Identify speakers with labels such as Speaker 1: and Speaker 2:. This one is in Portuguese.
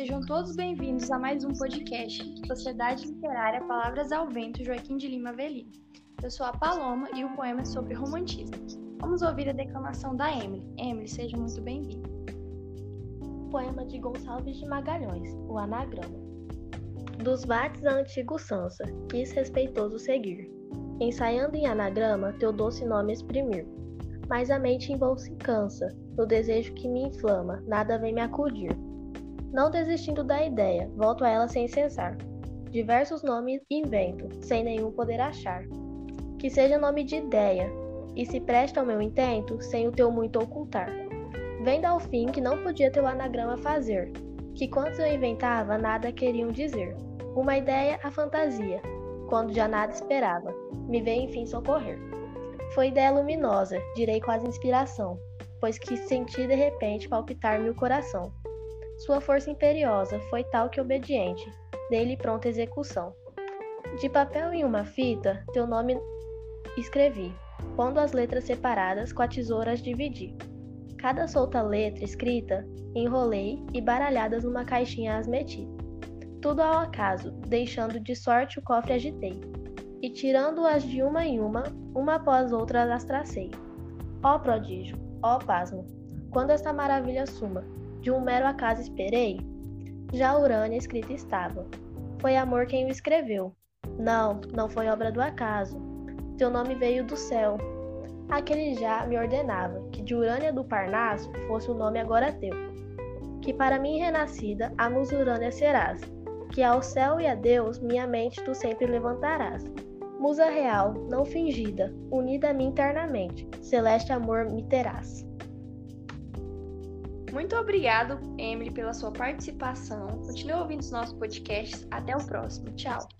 Speaker 1: Sejam todos bem-vindos a mais um podcast Sociedade Literária Palavras ao Vento Joaquim de Lima Velino. Eu sou a Paloma e o poema é sobre romantismo. Vamos ouvir a declamação da Emily. Emily, seja muito bem-vinda.
Speaker 2: Poema de Gonçalves de Magalhães, o anagrama. Dos vates a antigo Sansa, quis respeitoso seguir, ensaiando em anagrama teu doce nome exprimir. Mas a mente em voo se cansa, no desejo que me inflama, nada vem me acudir. Não desistindo da ideia, volto a ela sem cessar. Diversos nomes invento, sem nenhum poder achar. Que seja nome de ideia, e se presta ao meu intento, sem o teu muito ocultar. Vendo ao fim que não podia teu anagrama fazer, que quantos eu inventava nada queriam dizer. Uma ideia a fantasia, quando já nada esperava, me veio enfim socorrer. Foi ideia luminosa, direi quase inspiração, pois que senti de repente palpitar-me o coração. Sua força imperiosa foi tal que obediente, dei-lhe pronta execução. De papel em uma fita, teu nome escrevi, pondo as letras separadas com a tesoura as dividi. Cada solta letra escrita, enrolei e baralhadas numa caixinha as meti. Tudo ao acaso, deixando de sorte o cofre agitei, e tirando-as de uma em uma, uma após outra as tracei. Ó prodígio, Ó pasmo! Quando esta maravilha suma, de um mero acaso esperei? Já Urânia escrita estava. Foi amor quem o escreveu. Não, não foi obra do acaso. Teu nome veio do céu. Aquele já me ordenava que de Urânia do Parnaso fosse o nome agora teu. Que para mim renascida a musa Urânia serás, que ao céu e a Deus minha mente tu sempre levantarás. Musa real, não fingida, unida a mim internamente, celeste amor me terás.
Speaker 1: Muito obrigado, Emily, pela sua participação. Continue ouvindo os nossos podcasts. Até o próximo. Tchau.